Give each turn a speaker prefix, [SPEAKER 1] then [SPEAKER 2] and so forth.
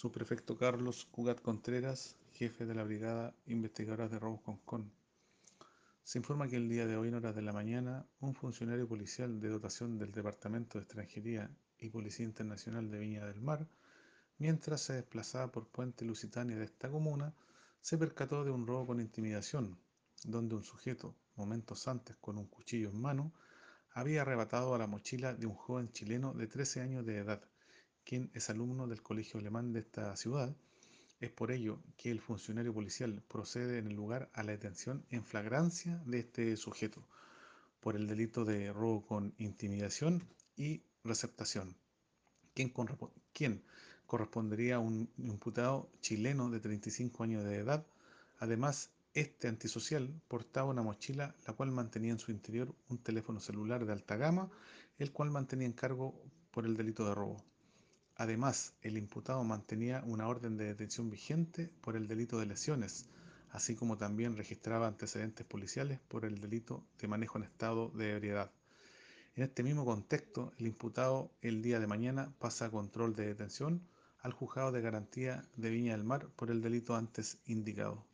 [SPEAKER 1] Subprefecto Carlos Cugat Contreras, jefe de la Brigada Investigadora de Robos Concón. Se informa que el día de hoy, en horas de la mañana, un funcionario policial de dotación del Departamento de Extranjería y Policía Internacional de Viña del Mar, mientras se desplazaba por Puente Lusitania de esta comuna, se percató de un robo con intimidación, donde un sujeto, momentos antes con un cuchillo en mano, había arrebatado a la mochila de un joven chileno de 13 años de edad, quien es alumno del colegio alemán de esta ciudad. Es por ello que el funcionario policial procede en el lugar a la detención en flagrancia de este sujeto por el delito de robo con intimidación y receptación, quien, quien correspondería a un imputado chileno de 35 años de edad. Además, este antisocial portaba una mochila la cual mantenía en su interior un teléfono celular de alta gama, el cual mantenía en cargo por el delito de robo. Además, el imputado mantenía una orden de detención vigente por el delito de lesiones, así como también registraba antecedentes policiales por el delito de manejo en estado de ebriedad. En este mismo contexto, el imputado el día de mañana pasa a control de detención al juzgado de garantía de Viña del Mar por el delito antes indicado.